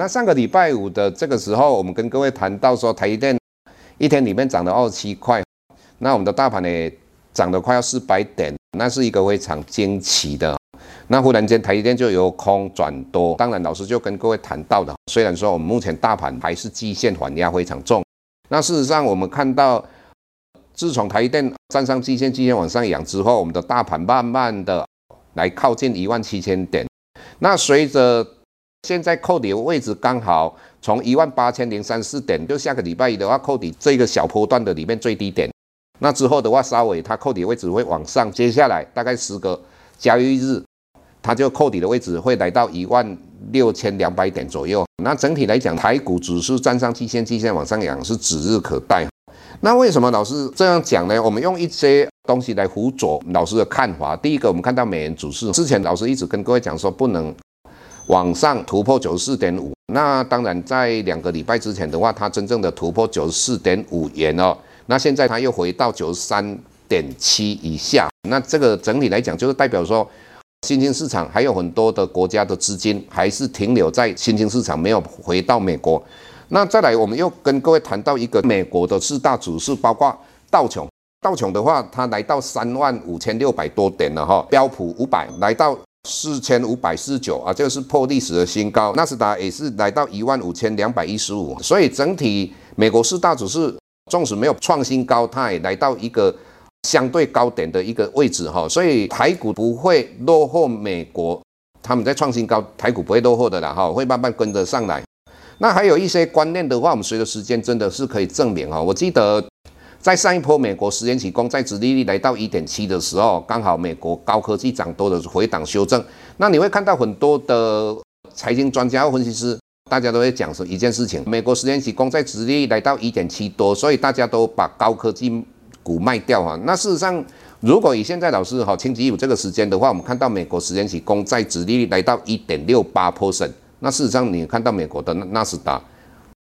那上个礼拜五的这个时候，我们跟各位谈到说，台积电一天里面涨了二十七块，那我们的大盘呢涨得快要四百点，那是一个非常惊奇的。那忽然间台积电就由空转多，当然老师就跟各位谈到的，虽然说我们目前大盘还是基线反压非常重，那事实上我们看到，自从台积电站上季线，季线往上扬之后，我们的大盘慢慢的来靠近一万七千点，那随着现在扣底的位置刚好从一万八千零三四点，就下个礼拜一的话，扣底这个小波段的里面最低点。那之后的话，稍微它扣底的位置会往上，接下来大概十个交易日，它就扣底的位置会来到一万六千两百点左右。那整体来讲，台股指数站上季线，季线往上扬是指日可待。那为什么老师这样讲呢？我们用一些东西来辅佐老师的看法。第一个，我们看到美元指数，之前老师一直跟各位讲说不能。往上突破九十四点五，那当然在两个礼拜之前的话，它真正的突破九十四点五元哦，那现在它又回到九十三点七以下，那这个整体来讲就是代表说，新兴市场还有很多的国家的资金还是停留在新兴市场，没有回到美国。那再来，我们又跟各位谈到一个美国的四大指数，包括道琼，道琼的话，它来到三万五千六百多点了哈，标普五百来到。四千五百四十九啊，这个是破历史的新高。纳斯达也是来到一万五千两百一十五，所以整体美国四大指数纵使没有创新高，它也来到一个相对高点的一个位置哈。所以台股不会落后美国，他们在创新高，台股不会落后的啦哈，会慢慢跟着上来。那还有一些观念的话，我们随着时间真的是可以证明哈。我记得。在上一波美国十年期公债殖利率来到一点七的时候，刚好美国高科技涨多的回档修正，那你会看到很多的财经专家或分析师，大家都会讲说一件事情：美国十年期公债殖利率来到一点七多，所以大家都把高科技股卖掉哈。那事实上，如果以现在老师哈星期五这个时间的话，我们看到美国十年期公债殖利率来到一点六八 percent，那事实上你看到美国的纳斯达，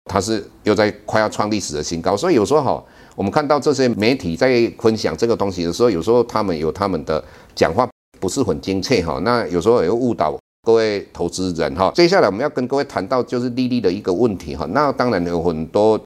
它是又在快要创历史的新高，所以有时候哈。我们看到这些媒体在分享这个东西的时候，有时候他们有他们的讲话不是很精确哈，那有时候也会误导各位投资人哈。接下来我们要跟各位谈到就是利率的一个问题哈。那当然有很多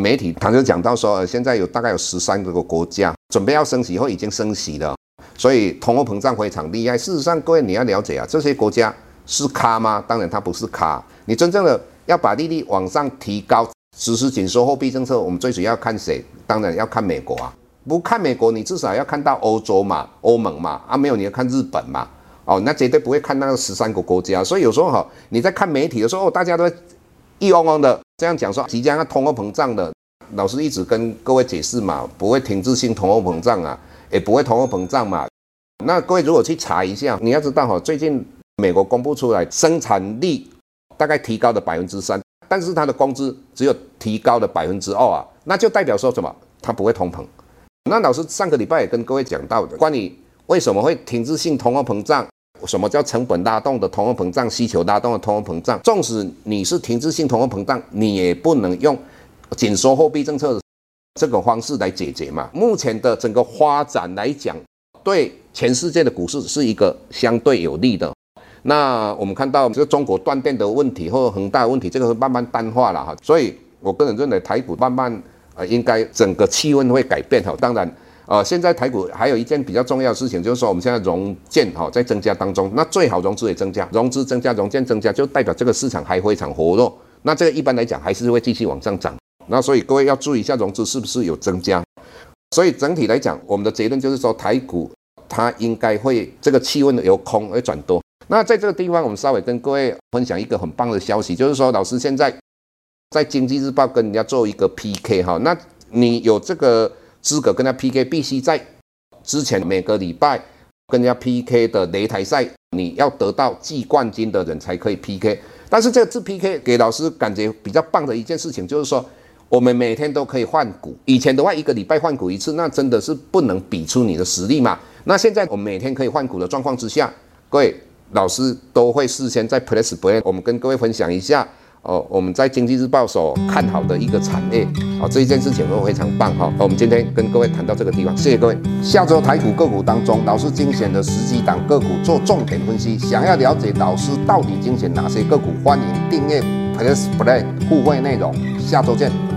媒体他就讲到说，现在有大概有十三个国家准备要升息或已经升息了，所以通货膨胀非常厉害。事实上，各位你要了解啊，这些国家是卡吗？当然它不是卡。你真正的要把利率往上提高。实施紧缩货币政策，我们最主要看谁？当然要看美国啊！不看美国，你至少要看到欧洲嘛、欧盟嘛。啊，没有你要看日本嘛。哦，那绝对不会看那个十三个国家。所以有时候哈，你在看媒体的时候，大家都一嗡嗡的这样讲说，即将要通货膨胀的。老师一直跟各位解释嘛，不会停滞性通货膨胀啊，也不会通货膨胀嘛。那各位如果去查一下，你要知道哈，最近美国公布出来生产力大概提高了百分之三。但是他的工资只有提高了百分之二啊，那就代表说什么？他不会通膨。那老师上个礼拜也跟各位讲到的，关于为什么会停滞性通货膨胀？什么叫成本拉动的通货膨胀？需求拉动的通货膨胀？纵使你是停滞性通货膨胀，你也不能用紧缩货币政策这个方式来解决嘛。目前的整个发展来讲，对全世界的股市是一个相对有利的。那我们看到这个中国断电的问题或恒大的问题，这个是慢慢淡化了哈，所以我个人认为台股慢慢呃应该整个气温会改变哈。当然呃现在台股还有一件比较重要的事情，就是说我们现在融券哈在增加当中，那最好融资也增加，融资增加，融券增加，就代表这个市场还非常活络。那这个一般来讲还是会继续往上涨。那所以各位要注意一下融资是不是有增加。所以整体来讲，我们的结论就是说，台股它应该会这个气温由空而转多。那在这个地方，我们稍微跟各位分享一个很棒的消息，就是说，老师现在在经济日报跟人家做一个 PK 哈，那你有这个资格跟他 PK，必须在之前每个礼拜跟人家 PK 的擂台赛，你要得到季冠军的人才可以 PK。但是这次 PK 给老师感觉比较棒的一件事情，就是说。我们每天都可以换股，以前的话一个礼拜换股一次，那真的是不能比出你的实力嘛。那现在我们每天可以换股的状况之下，各位老师都会事先在 Press Play，我们跟各位分享一下哦，我们在经济日报所看好的一个产业啊，这一件事情都非常棒哈。我们今天跟各位谈到这个地方，谢谢各位。下周台股个股当中，老师精选的十几档个股做重点分析，想要了解老师到底精选哪些个股，欢迎订阅 Press Play 互惠内容。下周见。